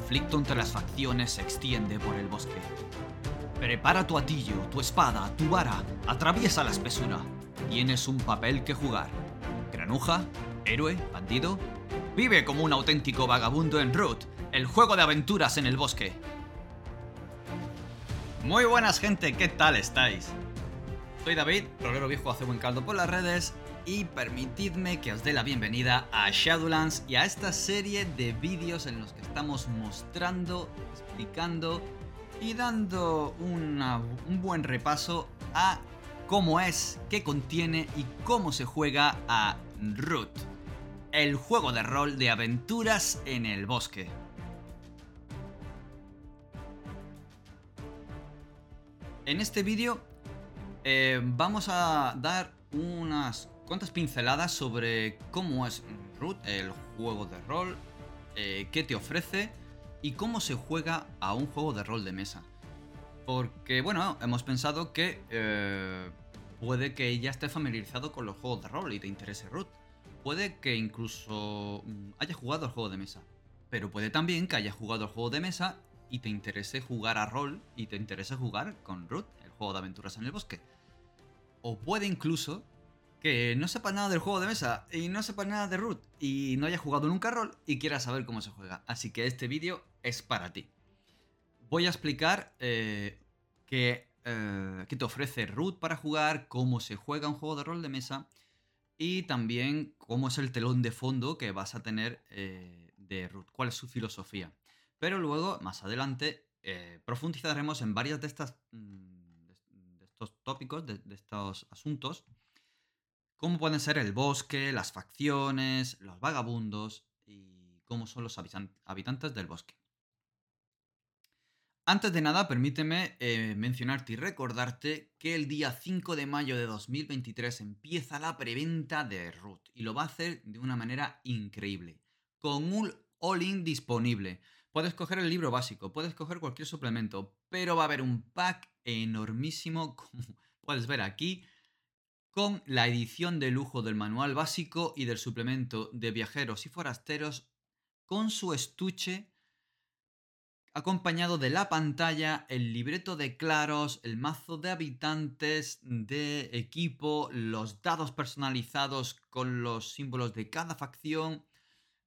conflicto entre las facciones se extiende por el bosque. Prepara tu atillo, tu espada, tu vara, atraviesa la espesura. Tienes un papel que jugar. Granuja, héroe, bandido. Vive como un auténtico vagabundo en Root, el juego de aventuras en el bosque. Muy buenas gente, ¿qué tal estáis? Soy David, rolero viejo hace buen caldo por las redes y permitidme que os dé la bienvenida a Shadowlands y a esta serie de vídeos en los que estamos mostrando, explicando y dando un buen repaso a cómo es, qué contiene y cómo se juega a Root, el juego de rol de aventuras en el bosque. En este vídeo eh, vamos a dar unas cuantas pinceladas sobre cómo es Root, el juego de rol, eh, qué te ofrece y cómo se juega a un juego de rol de mesa. Porque, bueno, hemos pensado que eh, puede que ya estés familiarizado con los juegos de rol y te interese Root. Puede que incluso mm, hayas jugado al juego de mesa. Pero puede también que hayas jugado al juego de mesa y te interese jugar a rol y te interese jugar con Root, el juego de aventuras en el bosque. O puede incluso que no sepas nada del juego de mesa y no sepas nada de Root y no hayas jugado nunca rol y quieras saber cómo se juega. Así que este vídeo es para ti. Voy a explicar eh, qué, eh, qué te ofrece Root para jugar, cómo se juega un juego de rol de mesa y también cómo es el telón de fondo que vas a tener eh, de Root, cuál es su filosofía. Pero luego, más adelante, profundizaremos en varias de mm, estos tópicos, de estos asuntos, como pueden ser el bosque, las facciones, los vagabundos y cómo son los habitan- habitantes del bosque. Antes de nada, permíteme eh, mencionarte y recordarte que el día 5 de mayo de 2023 empieza la preventa de Root y lo va a hacer de una manera increíble, con un all-in disponible. Puedes coger el libro básico, puedes coger cualquier suplemento, pero va a haber un pack enormísimo, como puedes ver aquí, con la edición de lujo del manual básico y del suplemento de viajeros y forasteros, con su estuche acompañado de la pantalla, el libreto de claros, el mazo de habitantes de equipo, los dados personalizados con los símbolos de cada facción,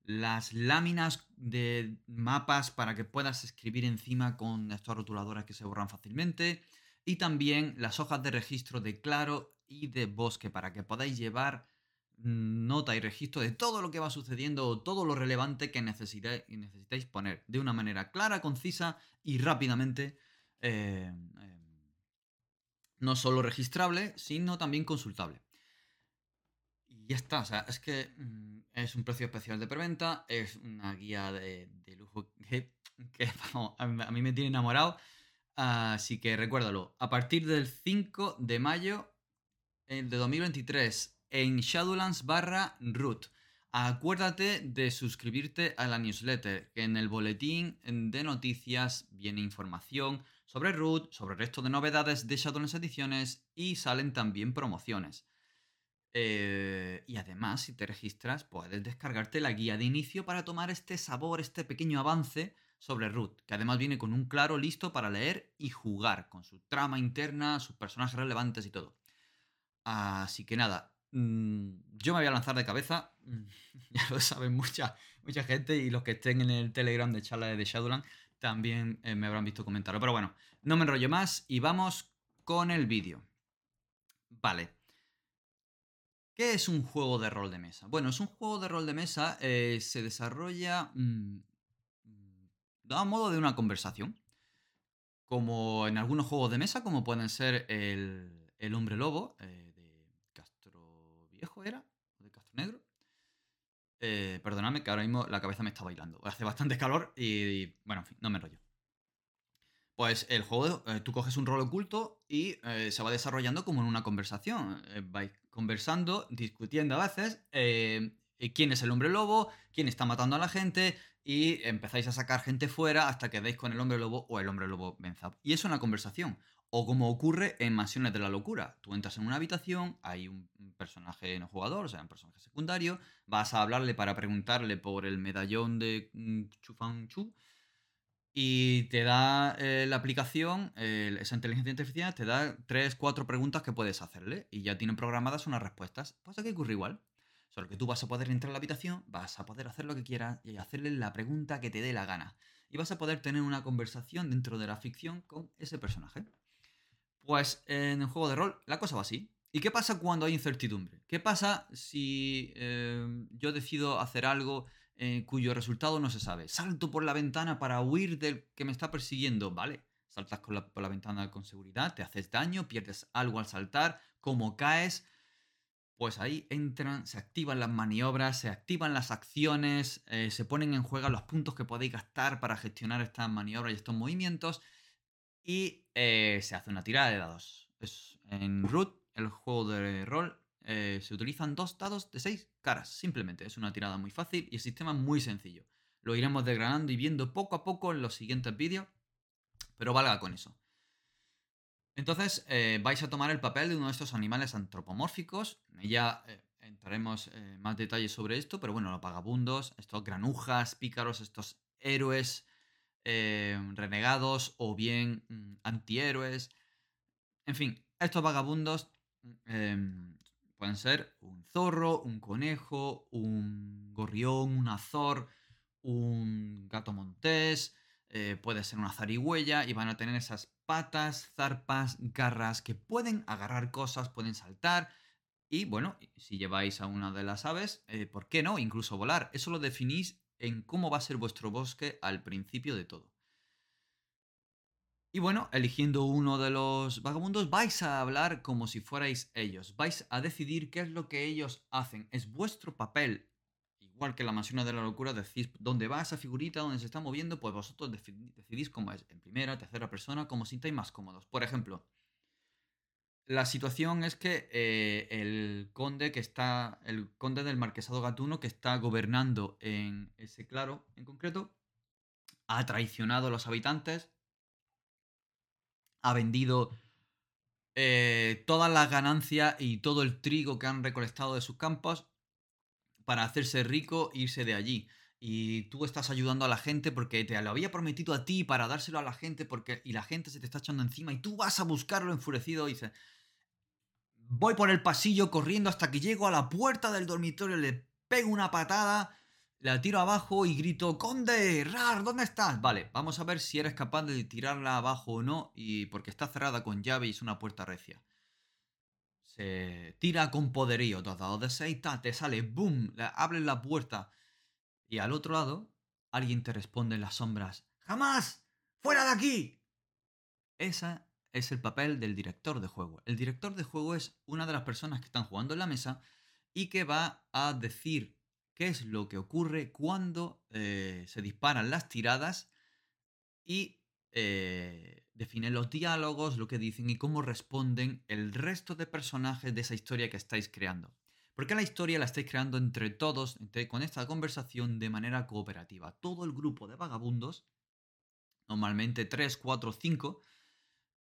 las láminas de mapas para que puedas escribir encima con estas rotuladoras que se borran fácilmente y también las hojas de registro de claro y de bosque para que podáis llevar mm, nota y registro de todo lo que va sucediendo o todo lo relevante que necesitáis, poner de una manera clara, concisa y rápidamente. eh, eh, no solo registrable, sino también consultable. Y ya está, o sea, es que mm, es un precio especial de preventa, es una guía de, lujo que, a mí me tiene enamorado. Así que recuérdalo, a partir del 5 de mayo de 2023 en Shadowlands barra root. Acuérdate de suscribirte a la newsletter, que en el boletín de noticias viene información sobre root, sobre el resto de novedades de Shadowlands Ediciones y salen también promociones. Eh, y además, si te registras, puedes descargarte la guía de inicio para tomar este sabor, este pequeño avance sobre Root, que además viene con un claro listo para leer y jugar, con su trama interna, sus personajes relevantes y todo. Así que nada, mm, yo me voy a lanzar de cabeza, mm, ya lo saben mucha, mucha gente y los que estén en el Telegram de charla de Shadowland también eh, me habrán visto comentarlo. Pero bueno, no me enrollo más y vamos con el vídeo. Vale. ¿Qué es un juego de rol de mesa? Bueno, es un juego de rol de mesa, eh, se desarrolla mm, mm, a modo de una conversación. Como en algunos juegos de mesa, como pueden ser el, el Hombre Lobo eh, de Castro Viejo, ¿era? ¿O de Castro Negro? Eh, perdonadme que ahora mismo la cabeza me está bailando. Hace bastante calor y, bueno, en fin, no me enrollo. Pues el juego, eh, tú coges un rol oculto y eh, se va desarrollando como en una conversación. Eh, vais conversando, discutiendo a veces quién es el hombre lobo, quién está matando a la gente y empezáis a sacar gente fuera hasta que deis con el hombre lobo o el hombre lobo venza. Y es una conversación. O como ocurre en Mansiones de la Locura. Tú entras en una habitación, hay un personaje no jugador, o sea, un personaje secundario, vas a hablarle para preguntarle por el medallón de mm, Chu Fan Chu y te da eh, la aplicación, esa inteligencia artificial, te da tres, cuatro preguntas que puedes hacerle y ya tienen programadas unas respuestas. Pues aquí ocurre igual. Solo que tú vas a poder entrar a la habitación, vas a poder hacer lo que quieras y hacerle la pregunta que te dé la gana. Y vas a poder tener una conversación dentro de la ficción con ese personaje. Pues en el juego de rol la cosa va así. ¿Y qué pasa cuando hay incertidumbre? ¿Qué pasa si eh, yo decido hacer algo eh, cuyo resultado no se sabe. Salto por la ventana para huir del que me está persiguiendo, ¿vale? Saltas por la ventana con seguridad, te haces daño, pierdes algo al saltar, como caes, pues ahí entran, se activan las maniobras, se activan las acciones, eh, se ponen en juego los puntos que podéis gastar para gestionar estas maniobras y estos movimientos y eh, se hace una tirada de dados. Es en Root, el juego de rol, eh, se utilizan dos dados de seis caras, simplemente. Es una tirada muy fácil y el sistema es muy sencillo. Lo iremos desgranando y viendo poco a poco en los siguientes vídeos, pero valga con eso. Entonces eh, vais a tomar el papel de uno de estos animales antropomórficos. Ya eh, entraremos en más detalles sobre esto, pero bueno, los vagabundos, estos granujas, pícaros, estos héroes renegados o bien mm, antihéroes. En fin, estos vagabundos em, Pueden ser un zorro, un conejo, un gorrión, un azor, un gato montés, eh, puede ser una zarigüeya y van a tener esas patas, zarpas, garras que pueden agarrar cosas, pueden saltar. Y bueno, si lleváis a una de las aves, eh, ¿por qué no? Incluso volar. Eso lo definís en cómo va a ser vuestro bosque al principio de todo. Y bueno, eligiendo uno de los vagabundos, vais a hablar como si fuerais ellos. Vais a decidir qué es lo que ellos hacen. Es vuestro papel. Igual que la mansión de la locura, decís dónde va esa figurita, dónde se está moviendo, pues vosotros decidís cómo es. En primera, tercera persona, como sintáis más cómodos. Por ejemplo, la situación es que eh, el conde que está. El conde del marquesado gatuno que está gobernando en ese claro en concreto. Ha traicionado a los habitantes ha vendido eh, todas las ganancias y todo el trigo que han recolectado de sus campos para hacerse rico e irse de allí. Y tú estás ayudando a la gente porque te lo había prometido a ti para dárselo a la gente porque y la gente se te está echando encima y tú vas a buscarlo enfurecido y dices, voy por el pasillo corriendo hasta que llego a la puerta del dormitorio, le pego una patada la tiro abajo y grito, Conde, Rar, ¿dónde estás? Vale, vamos a ver si eres capaz de tirarla abajo o no, y porque está cerrada con llave y es una puerta recia. Se tira con poderío, dos dados de seis, te sale, boom, abres la puerta. Y al otro lado, alguien te responde en las sombras, ¡Jamás! ¡Fuera de aquí! Ese es el papel del director de juego. El director de juego es una de las personas que están jugando en la mesa y que va a decir qué es lo que ocurre cuando eh, se disparan las tiradas y eh, define los diálogos, lo que dicen y cómo responden el resto de personajes de esa historia que estáis creando. Porque la historia la estáis creando entre todos, con esta conversación de manera cooperativa. Todo el grupo de vagabundos, normalmente 3, 4, 5,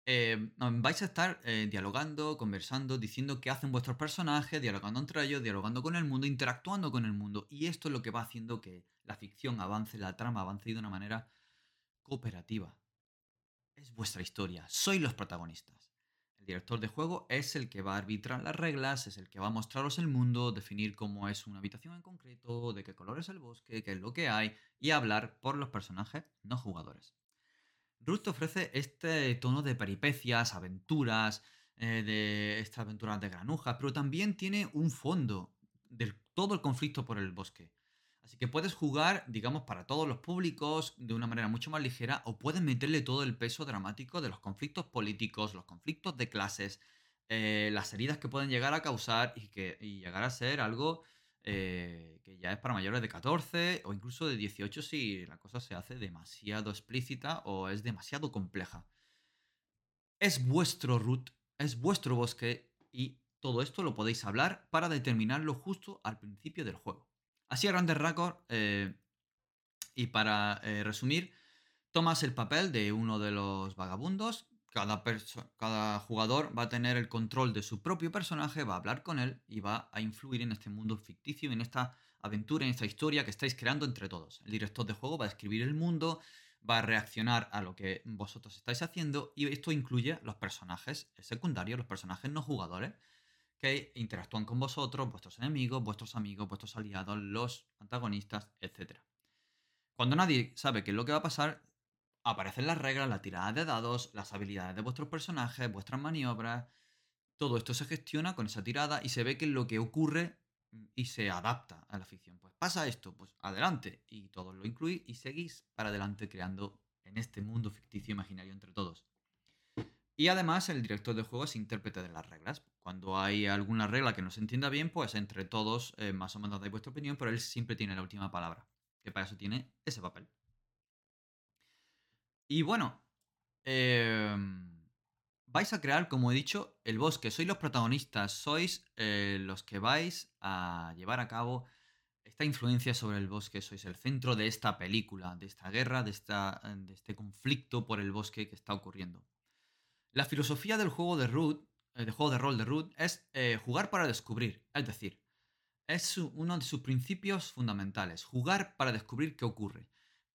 eh, vais a estar eh, dialogando, conversando, diciendo qué hacen vuestros personajes, dialogando entre ellos, dialogando con el mundo, interactuando con el mundo. Y esto es lo que va haciendo que la ficción avance, la trama avance de una manera cooperativa. Es vuestra historia, sois los protagonistas. El director de juego es el que va a arbitrar las reglas, es el que va a mostraros el mundo, definir cómo es una habitación en concreto, de qué color es el bosque, qué es lo que hay, y hablar por los personajes no jugadores. Rust ofrece este tono de peripecias, aventuras, eh, de estas aventuras de granujas, pero también tiene un fondo de todo el conflicto por el bosque. Así que puedes jugar, digamos, para todos los públicos de una manera mucho más ligera o puedes meterle todo el peso dramático de los conflictos políticos, los conflictos de clases, eh, las heridas que pueden llegar a causar y, que, y llegar a ser algo eh, que ya es para mayores de 14 o incluso de 18 si la cosa se hace demasiado explícita o es demasiado compleja. Es vuestro root, es vuestro bosque y todo esto lo podéis hablar para determinarlo justo al principio del juego. Así a grandes rasgos, eh, y para eh, resumir, tomas el papel de uno de los vagabundos cada, cada jugador va a tener el control de su propio personaje, va a hablar con él y va a influir en este mundo ficticio, en esta aventura, en esta historia que estáis creando entre todos. El director de juego va a escribir el mundo, va a reaccionar a lo que vosotros estáis haciendo y esto incluye los personajes secundarios, los personajes no jugadores que interactúan con vosotros, vuestros enemigos, vuestros amigos, vuestros aliados, los antagonistas, etc. Cuando nadie sabe qué es lo que va a pasar, aparecen las reglas, la tirada de dados, las habilidades de vuestros personajes, vuestras maniobras. Todo esto se gestiona con esa tirada y se ve que es lo que ocurre mm, y se adapta a la ficción. Pues pasa esto, pues adelante. Y todos lo incluís y seguís para adelante creando en este mundo ficticio imaginario entre todos. Y además el director de juego es intérprete de las reglas. Cuando hay alguna regla que no se entienda bien, pues entre todos eh, más o menos dais vuestra opinión, pero él siempre tiene la última palabra. Que para eso tiene ese papel. Y bueno, em, vais a crear, como he dicho, el bosque. Sois los protagonistas, sois eh, los que vais a llevar a cabo esta influencia sobre el bosque. Sois el centro de esta película, de esta guerra, de, este conflicto por el bosque que está ocurriendo. La filosofía del juego de root, eh, del juego de rol de root, es eh, jugar para descubrir. Es decir, es uno de sus principios fundamentales. Jugar para descubrir qué ocurre.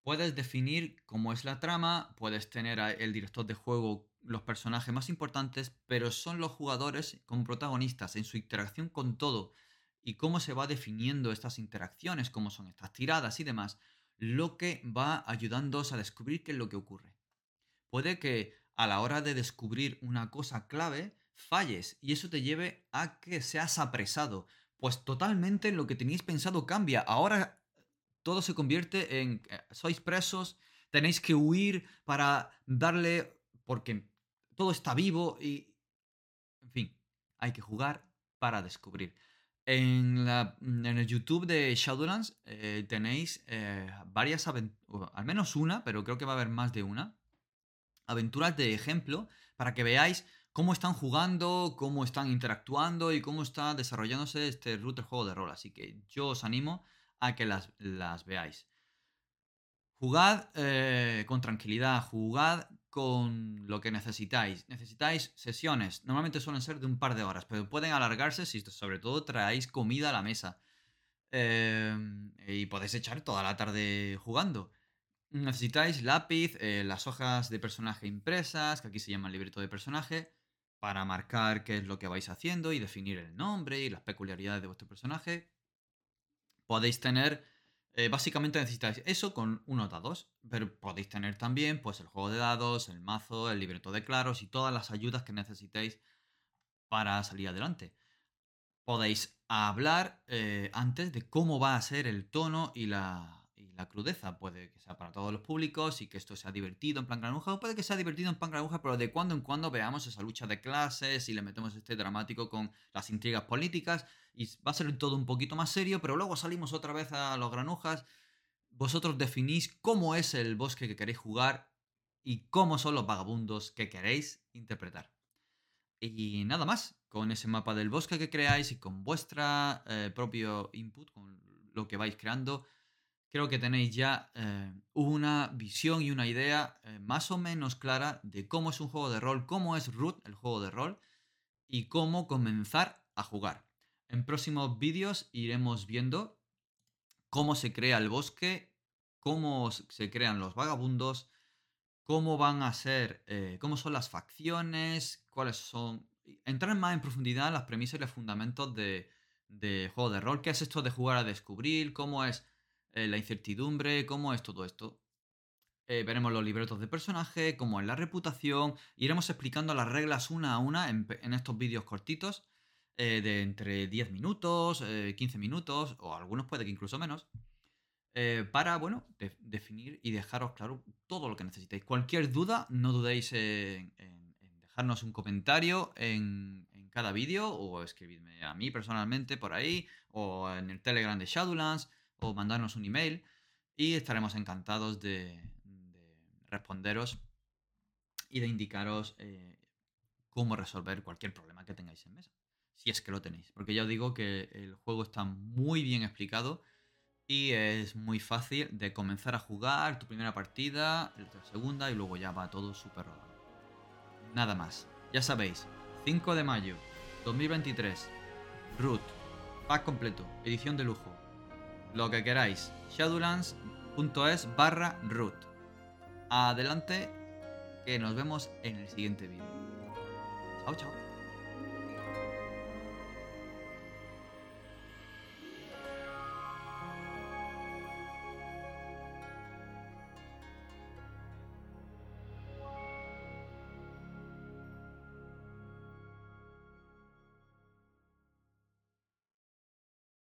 Puedes definir cómo es la trama, puedes tener el director de juego los personajes más importantes, pero son los jugadores como protagonistas en su interacción con todo y cómo se va definiendo estas interacciones, cómo son estas tiradas y demás, lo que va ayudándoos a descubrir qué es lo que ocurre. Puede que a la hora de descubrir una cosa clave falles y eso te lleve a que seas apresado, pues totalmente lo que teníais pensado cambia. Ahora todo se convierte en eh, sois presos, tenéis que huir para darle porque todo está vivo y en fin, hay que jugar para descubrir. En, el YouTube de Shadowlands eh, tenéis eh, varias aventuras, al menos una, pero creo que va a haber más de una, aventuras de ejemplo para que veáis cómo están jugando, cómo están interactuando y cómo está desarrollándose este router juego de rol. Así que yo os animo a que las, veáis. Jugad eh, con tranquilidad, jugad con lo que necesitáis. Necesitáis sesiones, normalmente suelen ser de un par de horas, pero pueden alargarse si sobre todo traéis comida a la mesa. Em, y podéis echar toda la tarde jugando. Necesitáis lápiz, eh, las hojas de personaje impresas, que aquí se llama libreto de personaje, para marcar qué es lo que vais haciendo y definir el nombre y las peculiaridades de vuestro personaje podéis tener, eh, básicamente necesitáis eso con unos dados, pero podéis tener también pues el juego de dados, el mazo, el libreto de claros y todas las ayudas que necesitéis para salir adelante. Podéis hablar eh, antes de cómo va a ser el tono y la, la crudeza. Puede que sea para todos los públicos y que esto sea divertido en plan granuja, o puede que sea divertido en plan granuja, pero de cuando en cuando veamos esa lucha de clases y le metemos este dramático con las intrigas políticas y va a ser todo un poquito más serio, pero luego salimos otra vez a los granujas. Vosotros definís cómo es el bosque que queréis jugar y cómo son los vagabundos que queréis interpretar. Y nada más, con ese mapa del bosque que creáis y con vuestra eh, propio input, con lo que vais creando, creo que tenéis ya eh, una visión y una idea eh, más o menos clara de cómo es un juego de rol, cómo es Root, el juego de rol, y cómo comenzar a jugar. En próximos vídeos iremos viendo cómo se crea el bosque, cómo se crean los vagabundos, cómo van a ser, eh, cómo son las facciones, cuáles son... Entrar más en profundidad en las premisas y los fundamentos de, de juego de rol, qué es esto de jugar a descubrir, cómo es eh, la incertidumbre, cómo es todo esto. Eh, veremos los libretos de personaje, cómo es la reputación, iremos explicando las reglas una a una en, estos vídeos cortitos, eh, de entre 10 minutos, 15 minutos, o algunos puede que incluso menos, para, bueno, definir y dejaros claro todo lo que necesitéis. Cualquier duda, no dudéis en, dejarnos un comentario en, en cada vídeo, o escribidme a mí personalmente por ahí, o en el Telegram de Shadowlands, o mandarnos un email y estaremos encantados de, responderos y de indicaros eh, cómo resolver cualquier problema que tengáis en mesa. Si es que lo tenéis. Porque ya os digo que el juego está muy bien explicado y es muy fácil de comenzar a jugar tu primera partida, la segunda y luego ya va todo súper rodado. Nada más. Ya sabéis, 5 de mayo 2023, Root, pack completo, edición de lujo, lo que queráis. Shadowlands.es barra root. adelante, que nos vemos en el siguiente vídeo. Chao, chao.